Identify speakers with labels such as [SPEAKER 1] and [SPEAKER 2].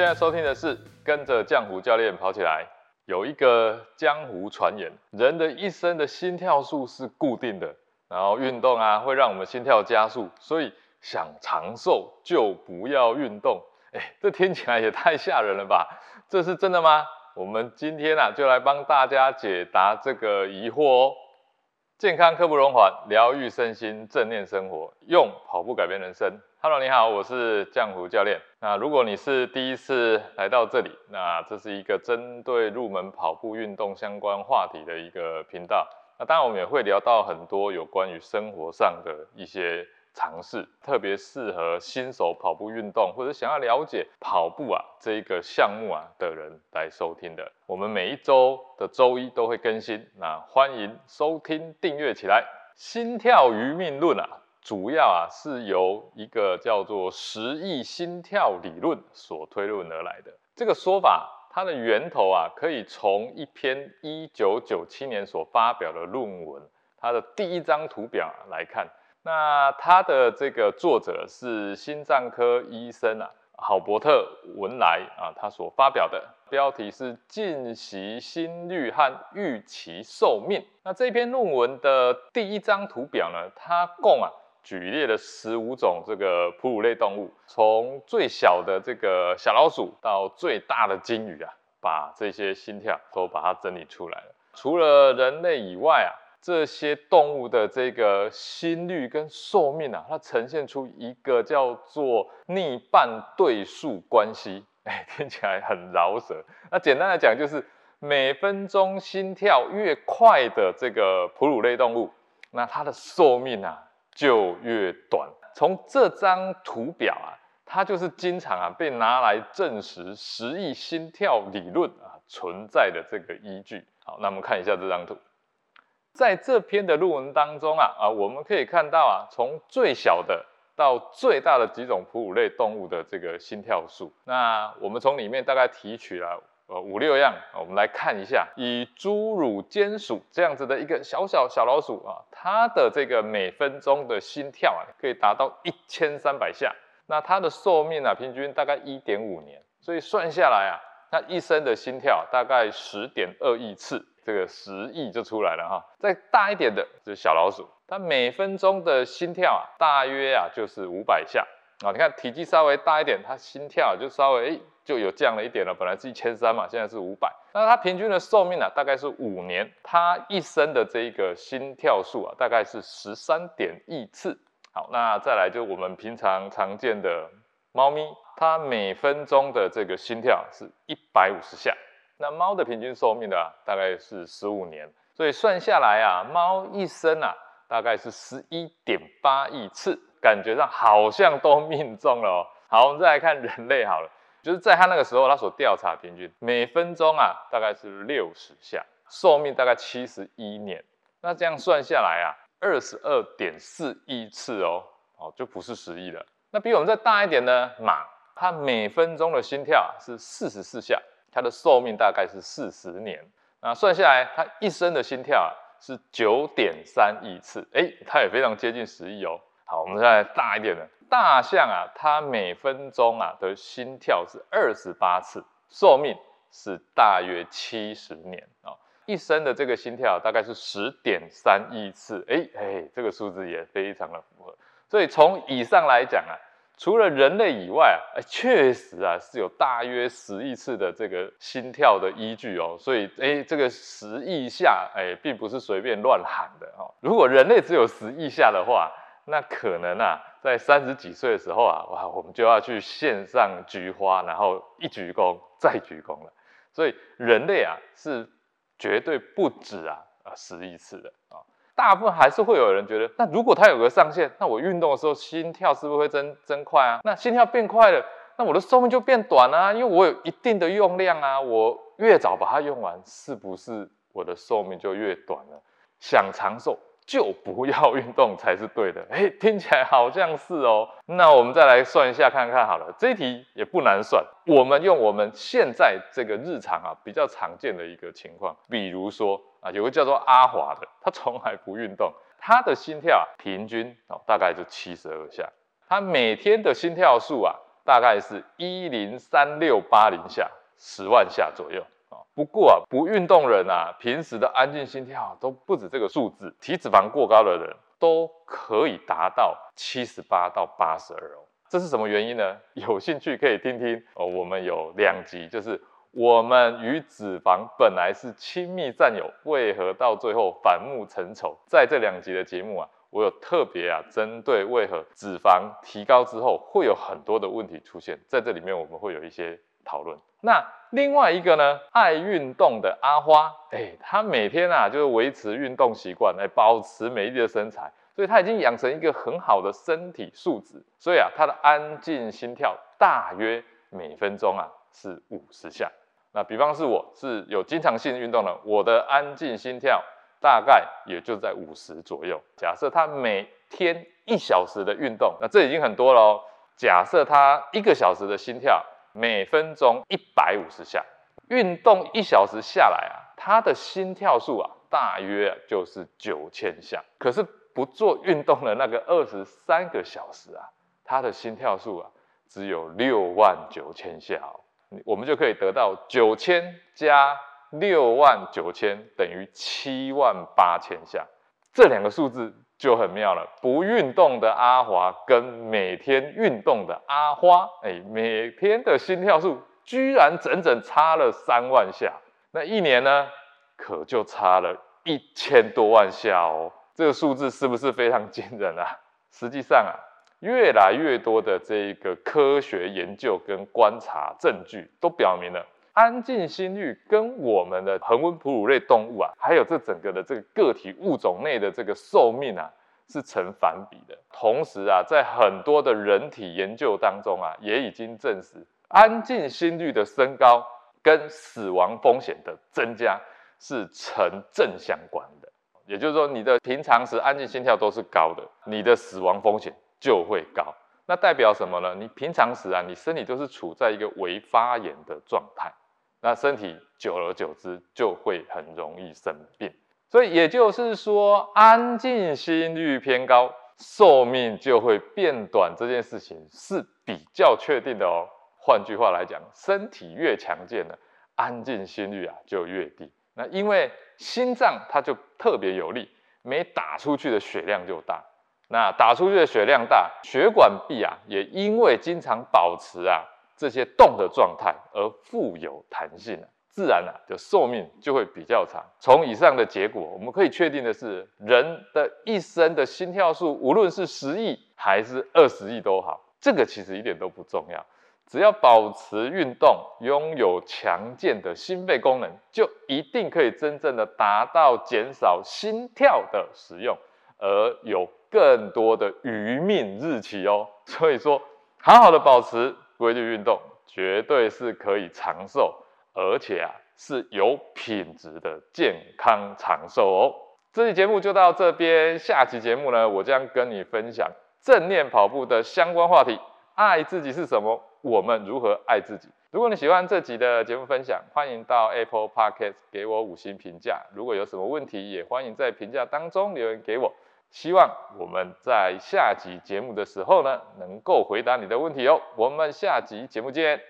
[SPEAKER 1] 现在收听的是跟着江湖教练跑起来。有一个江湖传言，人的一生的心跳数是固定的，然后运动啊会让我们心跳加速，所以想长寿就不要运动。哎，这听起来也太吓人了吧？这是真的吗？我们今天啊就来帮大家解答这个疑惑哦。健康刻不容缓，疗愈身心，正念生活，用跑步改变人生。Hello，你好，我是江湖教练。那如果你是第一次来到这里，那这是一个针对入门跑步运动相关话题的一个频道。那当然，我们也会聊到很多有关于生活上的一些尝试，特别适合新手跑步运动或者想要了解跑步啊这一个项目啊的人来收听的。我们每一周的周一都会更新，那欢迎收听订阅起来。心跳于命论啊。主要啊是由一个叫做十亿心跳理论所推论而来的。这个说法，它的源头啊，可以从一篇一九九七年所发表的论文，它的第一张图表来看。那它的这个作者是心脏科医生啊，郝伯特文莱啊，他所发表的标题是“进习心率和预期寿命”。那这篇论文的第一张图表呢，它共啊。举列了十五种这个哺乳类动物，从最小的这个小老鼠到最大的鲸鱼啊，把这些心跳都把它整理出来了。除了人类以外啊，这些动物的这个心率跟寿命啊，它呈现出一个叫做逆半对数关系。哎，听起来很饶舌。那简单来讲，就是每分钟心跳越快的这个哺乳类动物，那它的寿命啊。就越短。从这张图表啊，它就是经常啊被拿来证实十亿心跳理论啊存在的这个依据。好，那我们看一下这张图，在这篇的论文当中啊啊，我们可以看到啊，从最小的到最大的几种哺乳类动物的这个心跳数。那我们从里面大概提取了。呃，五六样，我们来看一下，以侏儒尖鼠这样子的一个小小小老鼠啊，它的这个每分钟的心跳啊，可以达到一千三百下，那它的寿命啊，平均大概一点五年，所以算下来啊，它一生的心跳大概十点二亿次，这个十亿就出来了哈。再大一点的就是小老鼠，它每分钟的心跳啊，大约啊就是五百下啊，你看体积稍微大一点，它心跳就稍微就有降了一点了，本来是一千三嘛，现在是五百。那它平均的寿命呢，大概是五年。它一生的这一个心跳数啊，大概是十三点亿次。好，那再来就我们平常常见的猫咪，它每分钟的这个心跳是一百五十下。那猫的平均寿命呢，大概是十五年。所以算下来啊，猫一生啊，大概是十一点八亿次，感觉上好像都命中了哦。好，我们再来看人类好了。就是在他那个时候，他所调查平均每分钟啊，大概是六十下，寿命大概七十一年。那这样算下来啊，二十二点四亿次哦，哦，就不是十亿了。那比我们再大一点呢，马，它每分钟的心跳是四十四下，它的寿命大概是四十年。那算下来，它一生的心跳啊是九点三亿次，哎，它也非常接近十亿哦。好，我们再来大一点的。大象啊，它每分钟啊的心跳是二十八次，寿命是大约七十年啊，一生的这个心跳大概是十点三亿次，哎哎，这个数字也非常的符合。所以从以上来讲啊，除了人类以外啊，哎，确实啊是有大约十亿次的这个心跳的依据哦。所以哎，这个十亿下哎，并不是随便乱喊的哦。如果人类只有十亿下的话，那可能啊。在三十几岁的时候啊，哇，我们就要去献上菊花，然后一鞠躬再鞠躬了。所以人类啊是绝对不止啊啊十亿次的啊。大部分还是会有人觉得，那如果它有个上限，那我运动的时候心跳是不是会增增快啊？那心跳变快了，那我的寿命就变短啊，因为我有一定的用量啊，我越早把它用完，是不是我的寿命就越短了？想长寿。就不要运动才是对的，哎，听起来好像是哦。那我们再来算一下看看好了，这一题也不难算。我们用我们现在这个日常啊比较常见的一个情况，比如说啊有个叫做阿华的，他从来不运动，他的心跳平均哦大概就七十二下，他每天的心跳数啊大概是一零三六八零下，十万下左右啊。不过啊，不运动人啊，平时的安静心跳都不止这个数字，体脂肪过高的人都可以达到七十八到八十二哦。这是什么原因呢？有兴趣可以听听哦。我们有两集，就是我们与脂肪本来是亲密战友，为何到最后反目成仇？在这两集的节目啊，我有特别啊，针对为何脂肪提高之后会有很多的问题出现，在这里面我们会有一些讨论。那另外一个呢，爱运动的阿花，哎，她每天啊就是维持运动习惯，来保持美丽的身材。所以她已经养成一个很好的身体素质，所以啊，她的安静心跳大约每分钟啊是五十下。那比方是我是有经常性运动的，我的安静心跳大概也就在五十左右。假设他每天一小时的运动，那这已经很多了哦。假设他一个小时的心跳每分钟一百五十下，运动一小时下来啊，他的心跳数啊大约就是九千下。可是不做运动的那个二十三个小时啊，他的心跳数啊只有六万九千下哦，我们就可以得到九千加六万九千等于七万八千下，这两个数字就很妙了。不运动的阿华跟每天运动的阿花，哎，每天的心跳数居然整整差了三万下，那一年呢，可就差了一千多万下哦。这个数字是不是非常惊人啊？实际上啊，越来越多的这个科学研究跟观察证据都表明了，安静心率跟我们的恒温哺乳类动物啊，还有这整个的这个个体物种内的这个寿命啊，是成反比的。同时啊，在很多的人体研究当中啊，也已经证实，安静心率的升高跟死亡风险的增加是成正相关的。也就是说，你的平常时安静心跳都是高的，你的死亡风险就会高。那代表什么呢？你平常时啊，你身体都是处在一个微发炎的状态，那身体久而久之就会很容易生病。所以也就是说，安静心率偏高，寿命就会变短，这件事情是比较确定的哦。换句话来讲，身体越强健呢，安静心率啊就越低。那因为心脏它就特别有力，每打出去的血量就大。那打出去的血量大，血管壁啊也因为经常保持啊这些动的状态而富有弹性啊，自然啊就寿命就会比较长。从以上的结果，我们可以确定的是，人的一生的心跳数，无论是十亿还是二十亿都好，这个其实一点都不重要。只要保持运动，拥有强健的心肺功能，就一定可以真正的达到减少心跳的使用，而有更多的余命日期哦。所以说，好好的保持规律运动，绝对是可以长寿，而且啊是有品质的健康长寿哦。这期节目就到这边，下期节目呢，我将跟你分享正念跑步的相关话题。爱自己是什么？我们如何爱自己？如果你喜欢这集的节目分享，欢迎到 Apple Podcast 给我五星评价。如果有什么问题，也欢迎在评价当中留言给我。希望我们在下集节目的时候呢，能够回答你的问题哦。我们下集节目见。